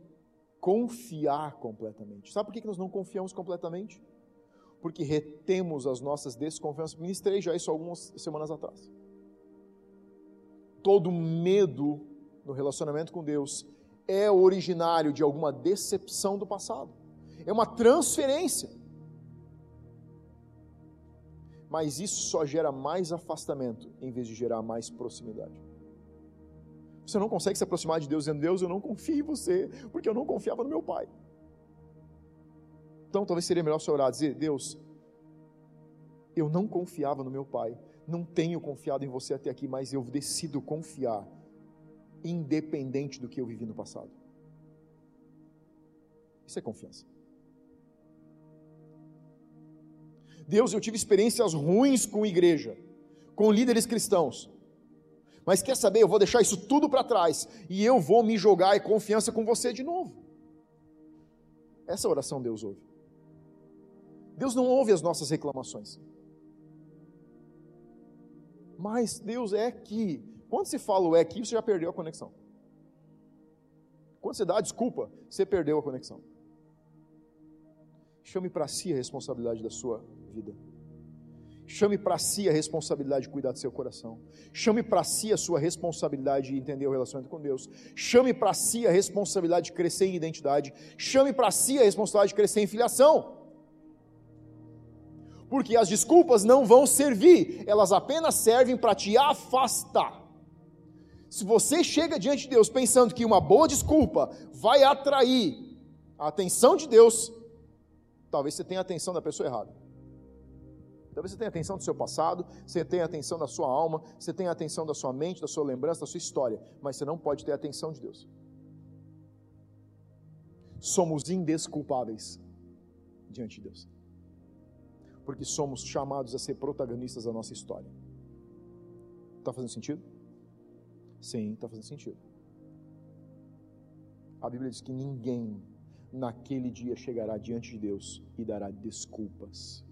S1: confiar completamente. Sabe por que nós não confiamos completamente? Porque retemos as nossas desconfianças. Ministrei já isso algumas semanas atrás. Todo medo no relacionamento com Deus é originário de alguma decepção do passado. É uma transferência. Mas isso só gera mais afastamento em vez de gerar mais proximidade. Você não consegue se aproximar de Deus dizendo: Deus, eu não confio em você, porque eu não confiava no meu pai. Então talvez seria melhor você orar e dizer: Deus, eu não confiava no meu pai, não tenho confiado em você até aqui, mas eu decido confiar, independente do que eu vivi no passado. Isso é confiança. Deus, eu tive experiências ruins com igreja, com líderes cristãos. Mas quer saber, eu vou deixar isso tudo para trás e eu vou me jogar em confiança com você de novo. Essa oração Deus ouve. Deus não ouve as nossas reclamações. Mas Deus é que, quando se fala o é que, você já perdeu a conexão. Quando você dá a desculpa, você perdeu a conexão. Chame para si a responsabilidade da sua vida. Chame para si a responsabilidade de cuidar do seu coração. Chame para si a sua responsabilidade de entender o relacionamento com Deus. Chame para si a responsabilidade de crescer em identidade. Chame para si a responsabilidade de crescer em filiação. Porque as desculpas não vão servir, elas apenas servem para te afastar. Se você chega diante de Deus pensando que uma boa desculpa vai atrair a atenção de Deus, talvez você tenha a atenção da pessoa errada. Talvez você tenha atenção do seu passado, você tenha atenção da sua alma, você tenha atenção da sua mente, da sua lembrança, da sua história, mas você não pode ter atenção de Deus. Somos indesculpáveis diante de Deus, porque somos chamados a ser protagonistas da nossa história. Está fazendo sentido? Sim, está fazendo sentido. A Bíblia diz que ninguém naquele dia chegará diante de Deus e dará desculpas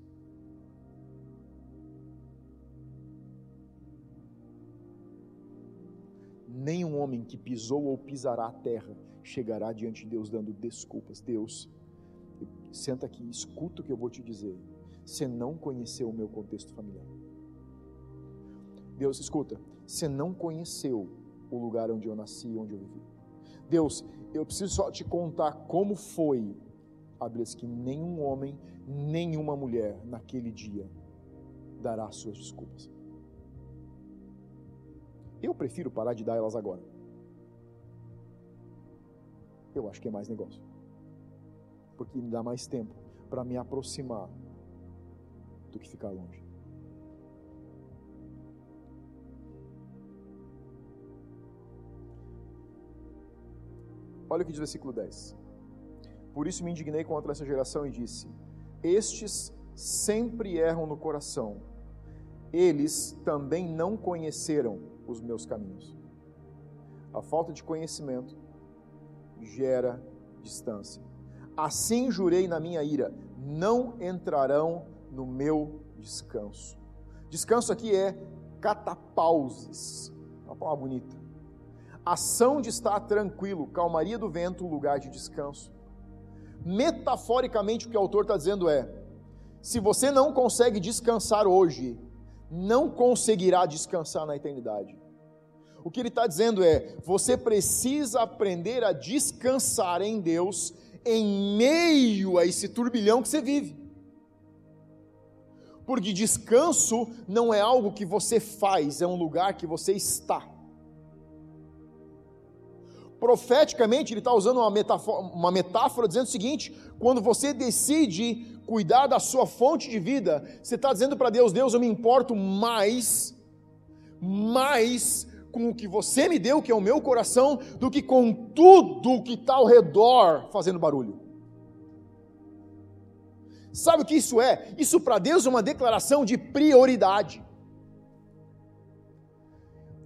S1: nenhum homem que pisou ou pisará a terra chegará diante de Deus dando desculpas. Deus, senta aqui, escuta o que eu vou te dizer. Você não conheceu o meu contexto familiar. Deus, escuta, você não conheceu o lugar onde eu nasci, onde eu vivi. Deus, eu preciso só te contar como foi, abre que nenhum homem, nenhuma mulher naquele dia dará suas desculpas. Eu prefiro parar de dar elas agora. Eu acho que é mais negócio. Porque me dá mais tempo para me aproximar do que ficar longe. Olha o que diz o versículo 10. Por isso me indignei contra essa geração e disse: Estes sempre erram no coração, eles também não conheceram os meus caminhos. A falta de conhecimento gera distância. Assim jurei na minha ira: não entrarão no meu descanso. Descanso aqui é catapauses, uma palavra bonita. Ação de estar tranquilo, calmaria do vento, lugar de descanso. Metaforicamente, o que o autor está dizendo é: se você não consegue descansar hoje, não conseguirá descansar na eternidade. O que ele está dizendo é: você precisa aprender a descansar em Deus em meio a esse turbilhão que você vive. Porque descanso não é algo que você faz, é um lugar que você está. Profeticamente, ele está usando uma metáfora, uma metáfora dizendo o seguinte: quando você decide cuidar da sua fonte de vida, você está dizendo para Deus: Deus, eu me importo mais, mais com o que você me deu, que é o meu coração, do que com tudo que está ao redor fazendo barulho. Sabe o que isso é? Isso para Deus é uma declaração de prioridade.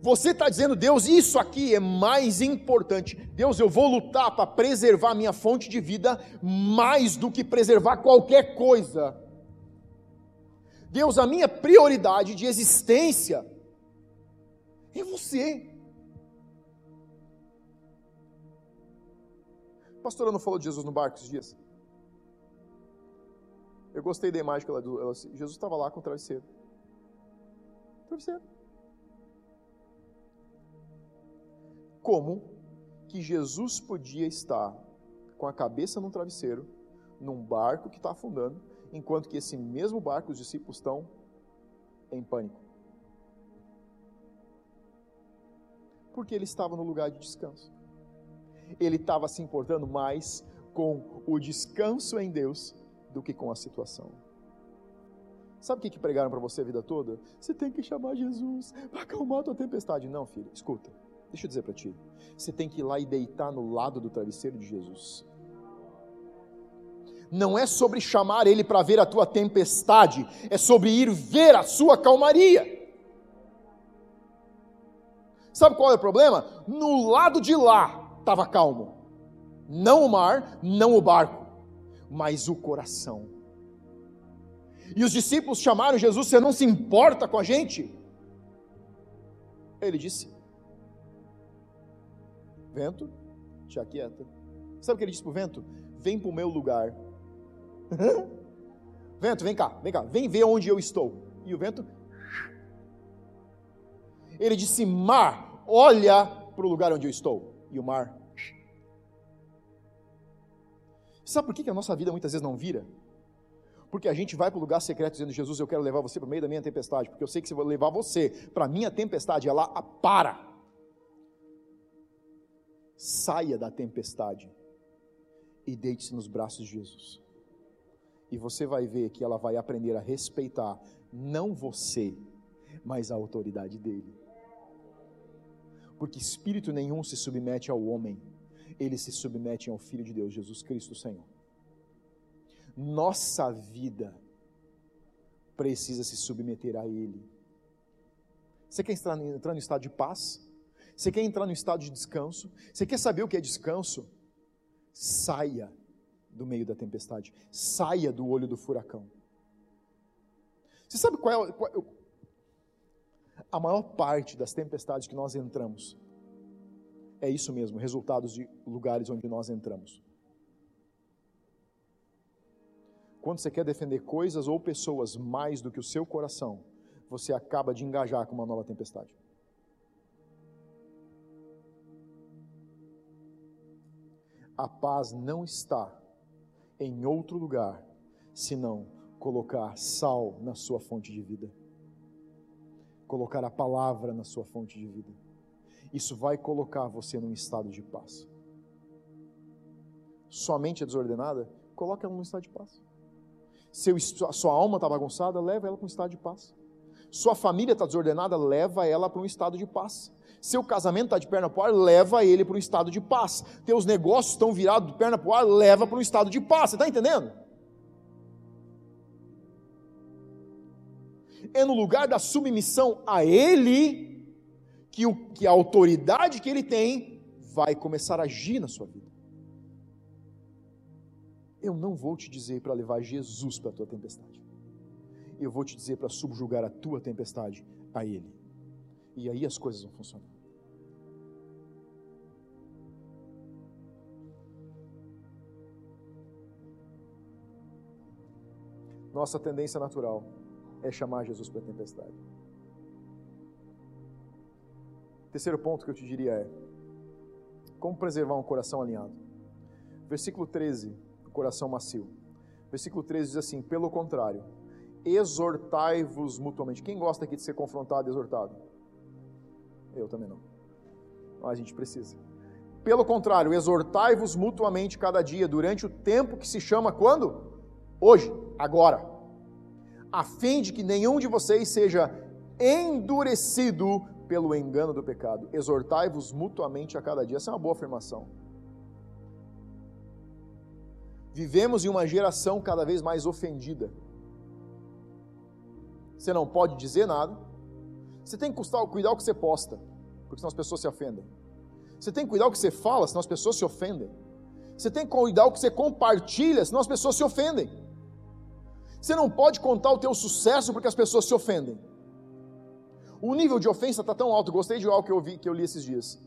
S1: Você está dizendo, Deus, isso aqui é mais importante. Deus, eu vou lutar para preservar a minha fonte de vida mais do que preservar qualquer coisa. Deus, a minha prioridade de existência é você. A pastora não falou de Jesus no barco esses dias? Eu gostei da imagem que ela, ela Jesus estava lá com o travesseiro. Travesseiro. Como que Jesus podia estar com a cabeça num travesseiro, num barco que está afundando, enquanto que esse mesmo barco os discípulos estão em pânico. Porque ele estava no lugar de descanso. Ele estava se importando mais com o descanso em Deus do que com a situação. Sabe o que, que pregaram para você a vida toda? Você tem que chamar Jesus para acalmar a tua tempestade. Não, filho, escuta. Deixa eu dizer para ti. Você tem que ir lá e deitar no lado do travesseiro de Jesus. Não é sobre chamar ele para ver a tua tempestade, é sobre ir ver a sua calmaria. Sabe qual é o problema? No lado de lá estava calmo. Não o mar, não o barco, mas o coração. E os discípulos chamaram Jesus: Você não se importa com a gente? Ele disse: Vento, te aquieta. Sabe o que ele disse para o vento? Vem para o meu lugar. vento, vem cá, vem cá, vem ver onde eu estou. E o vento. Ele disse: Mar, olha para o lugar onde eu estou. E o mar. Sabe por que a nossa vida muitas vezes não vira? Porque a gente vai para o lugar secreto dizendo: Jesus, eu quero levar você para o meio da minha tempestade. Porque eu sei que se eu levar você para a minha tempestade, ela para saia da tempestade e deite-se nos braços de Jesus. E você vai ver que ela vai aprender a respeitar não você, mas a autoridade dele. Porque espírito nenhum se submete ao homem, ele se submete ao Filho de Deus, Jesus Cristo Senhor. Nossa vida precisa se submeter a Ele. Você quer entrar, entrar no estado de paz? Você quer entrar no estado de descanso? Você quer saber o que é descanso? Saia do meio da tempestade, saia do olho do furacão. Você sabe qual é, qual é a maior parte das tempestades que nós entramos? É isso mesmo, resultados de lugares onde nós entramos. Quando você quer defender coisas ou pessoas mais do que o seu coração, você acaba de engajar com uma nova tempestade. A paz não está em outro lugar senão colocar sal na sua fonte de vida, colocar a palavra na sua fonte de vida. Isso vai colocar você num estado de paz. Sua mente é desordenada, coloque ela num estado de paz. Seu, sua alma está bagunçada, leva ela para um estado de paz. Sua família está desordenada, leva ela para um estado de paz. Seu casamento está de perna para o ar, leva ele para um estado de paz. Teus negócios estão virados de perna para o ar, leva para um estado de paz. Você está entendendo? É no lugar da submissão a Ele que, o, que a autoridade que Ele tem vai começar a agir na sua vida. Eu não vou te dizer para levar Jesus para a tua tempestade. Eu vou te dizer para subjugar a tua tempestade a Ele. E aí as coisas vão funcionar. Nossa tendência natural é chamar Jesus para a tempestade. Terceiro ponto que eu te diria é: como preservar um coração alinhado? Versículo 13, o coração macio. Versículo 13 diz assim: pelo contrário, exortai-vos mutuamente. Quem gosta aqui de ser confrontado e exortado? Eu também não. Mas a gente precisa. Pelo contrário, exortai-vos mutuamente cada dia, durante o tempo que se chama quando? Hoje, agora. A fim de que nenhum de vocês seja endurecido pelo engano do pecado. Exortai-vos mutuamente a cada dia. Essa é uma boa afirmação. Vivemos em uma geração cada vez mais ofendida. Você não pode dizer nada. Você tem que cuidar o que você posta, porque senão as pessoas se ofendem. Você tem que cuidar o que você fala, senão as pessoas se ofendem. Você tem que cuidar o que você compartilha, senão as pessoas se ofendem. Você não pode contar o teu sucesso porque as pessoas se ofendem. O nível de ofensa está tão alto. Gostei de algo que eu vi, que eu li esses dias.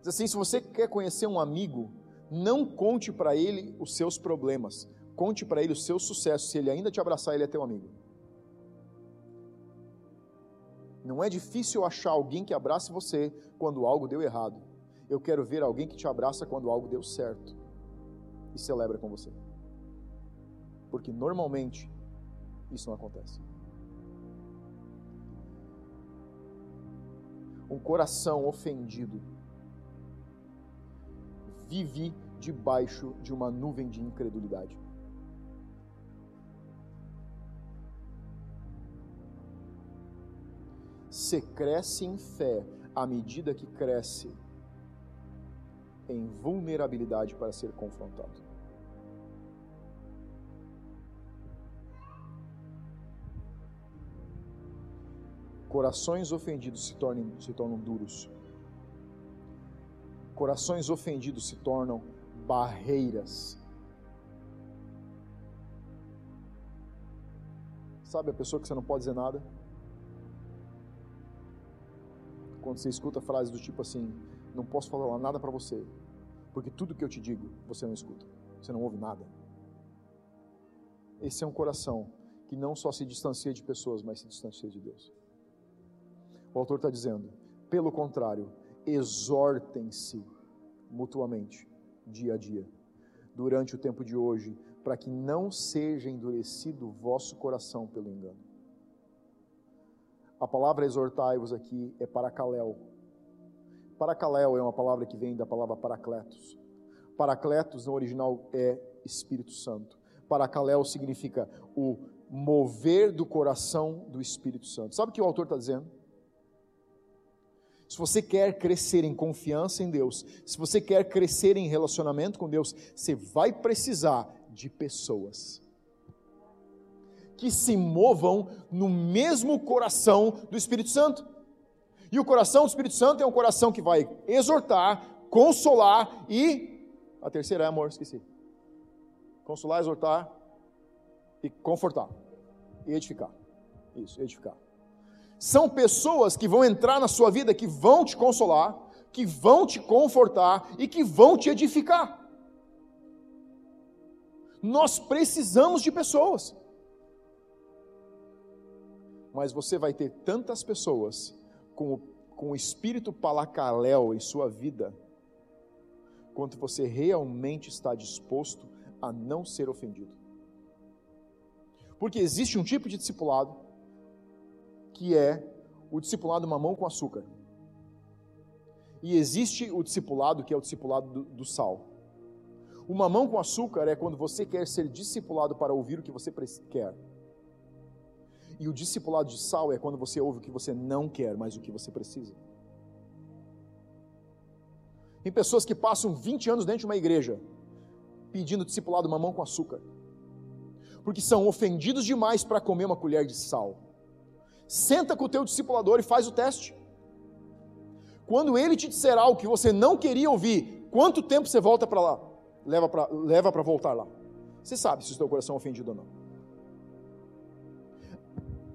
S1: Diz assim: se você quer conhecer um amigo, não conte para ele os seus problemas. Conte para ele o seu sucesso. Se ele ainda te abraçar, ele é teu amigo. Não é difícil achar alguém que abrace você quando algo deu errado. Eu quero ver alguém que te abraça quando algo deu certo e celebra com você. Porque normalmente isso não acontece. Um coração ofendido vive debaixo de uma nuvem de incredulidade. Você cresce em fé à medida que cresce em vulnerabilidade para ser confrontado. Corações ofendidos se tornam, se tornam duros. Corações ofendidos se tornam barreiras. Sabe a pessoa que você não pode dizer nada? Quando você escuta frases do tipo assim: Não posso falar nada para você, porque tudo que eu te digo você não escuta, você não ouve nada. Esse é um coração que não só se distancia de pessoas, mas se distancia de Deus. O autor está dizendo, pelo contrário, exortem-se mutuamente, dia a dia, durante o tempo de hoje, para que não seja endurecido o vosso coração pelo engano. A palavra exortai-vos aqui é paracaléu. Paracaléu é uma palavra que vem da palavra paracletos. Paracletos no original é Espírito Santo. Paracaléu significa o mover do coração do Espírito Santo. Sabe o que o autor está dizendo? Se você quer crescer em confiança em Deus, se você quer crescer em relacionamento com Deus, você vai precisar de pessoas que se movam no mesmo coração do Espírito Santo. E o coração do Espírito Santo é um coração que vai exortar, consolar e. A terceira é amor, esqueci. Consolar, exortar e confortar. E edificar. Isso, edificar. São pessoas que vão entrar na sua vida, que vão te consolar, que vão te confortar e que vão te edificar. Nós precisamos de pessoas. Mas você vai ter tantas pessoas com o, com o espírito palacaléu em sua vida, quanto você realmente está disposto a não ser ofendido. Porque existe um tipo de discipulado que é o discipulado mamão com açúcar. E existe o discipulado que é o discipulado do, do sal. O mamão com açúcar é quando você quer ser discipulado para ouvir o que você quer. E o discipulado de sal é quando você ouve o que você não quer, mas o que você precisa. Tem pessoas que passam 20 anos dentro de uma igreja pedindo discipulado mamão com açúcar, porque são ofendidos demais para comer uma colher de sal. Senta com o teu discipulador e faz o teste. Quando ele te disser algo que você não queria ouvir, quanto tempo você volta para lá? Leva para leva voltar lá. Você sabe se o teu coração é ofendido ou não.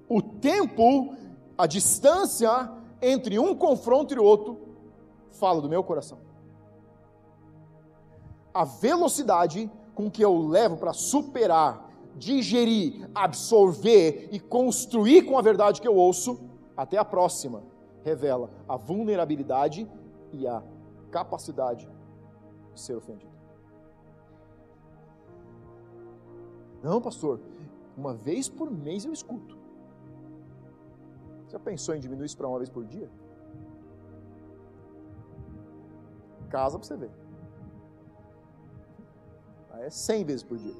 S1: O tempo, a distância entre um confronto e o outro, fala do meu coração. A velocidade com que eu levo para superar digerir, absorver e construir com a verdade que eu ouço, até a próxima, revela a vulnerabilidade e a capacidade de ser ofendido. Não, pastor, Uma vez por mês eu escuto. Já pensou em diminuir isso para uma vez por dia? Casa para você ver. Aí é 100 vezes por dia.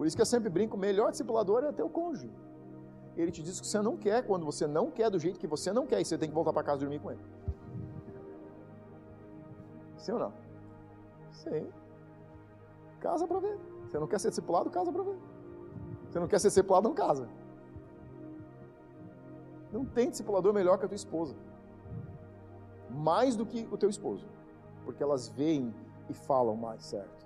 S1: Por isso que eu sempre brinco, o melhor discipulador é ter o cônjuge. Ele te diz o que você não quer, quando você não quer do jeito que você não quer, e você tem que voltar para casa dormir com ele. Sim ou não? Sim. Casa para ver. Você não quer ser discipulado, casa para ver. Você não quer ser discipulado, não casa. Não tem discipulador melhor que a tua esposa. Mais do que o teu esposo. Porque elas veem e falam mais, certo?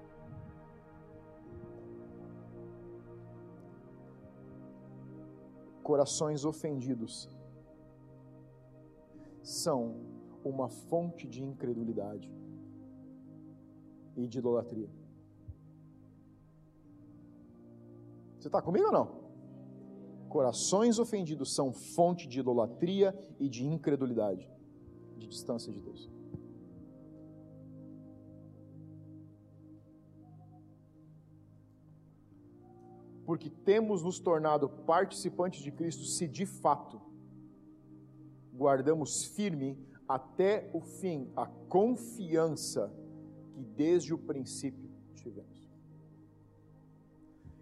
S1: Corações ofendidos são uma fonte de incredulidade e de idolatria. Você está comigo ou não? Corações ofendidos são fonte de idolatria e de incredulidade, de distância de Deus. Porque temos nos tornado participantes de Cristo se de fato guardamos firme até o fim a confiança que desde o princípio tivemos.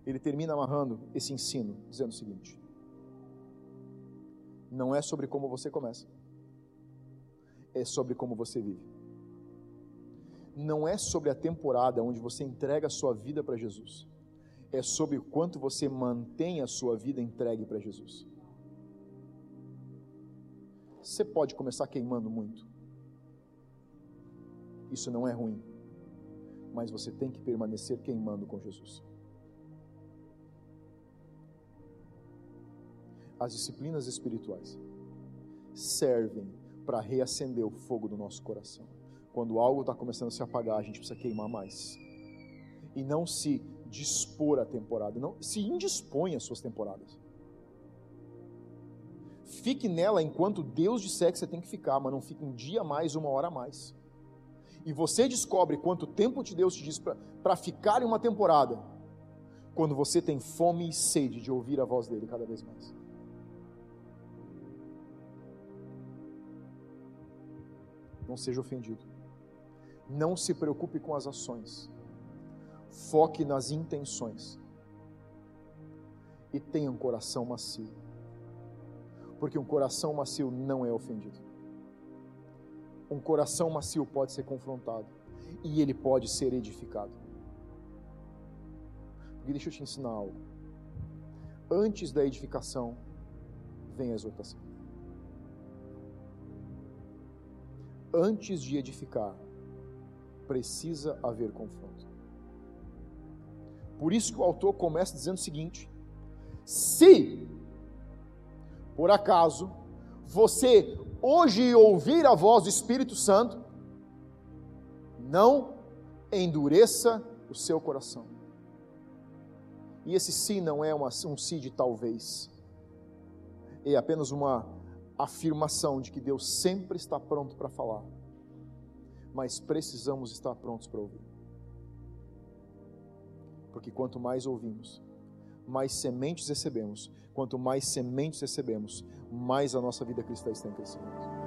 S1: Ele termina amarrando esse ensino, dizendo o seguinte: não é sobre como você começa, é sobre como você vive. Não é sobre a temporada onde você entrega a sua vida para Jesus, é sobre o quanto você mantém a sua vida entregue para Jesus. Você pode começar queimando muito, isso não é ruim mas você tem que permanecer queimando com Jesus. As disciplinas espirituais servem para reacender o fogo do nosso coração. Quando algo está começando a se apagar, a gente precisa queimar mais. E não se dispor a temporada, não se indispõe às suas temporadas. Fique nela enquanto Deus disser que você tem que ficar, mas não fique um dia mais, uma hora mais e você descobre quanto tempo de Deus te diz para ficar em uma temporada, quando você tem fome e sede de ouvir a voz dele cada vez mais. Não seja ofendido. Não se preocupe com as ações. Foque nas intenções. E tenha um coração macio. Porque um coração macio não é ofendido um coração macio pode ser confrontado e ele pode ser edificado. E deixa eu te ensinar algo. Antes da edificação, vem a exortação. Antes de edificar, precisa haver confronto. Por isso que o autor começa dizendo o seguinte: se por acaso você hoje ouvir a voz do Espírito Santo, não endureça o seu coração. E esse sim não é uma, um sim de talvez, é apenas uma afirmação de que Deus sempre está pronto para falar, mas precisamos estar prontos para ouvir. Porque quanto mais ouvimos, mais sementes recebemos. Quanto mais sementes recebemos, mais a nossa vida cristã está em crescimento.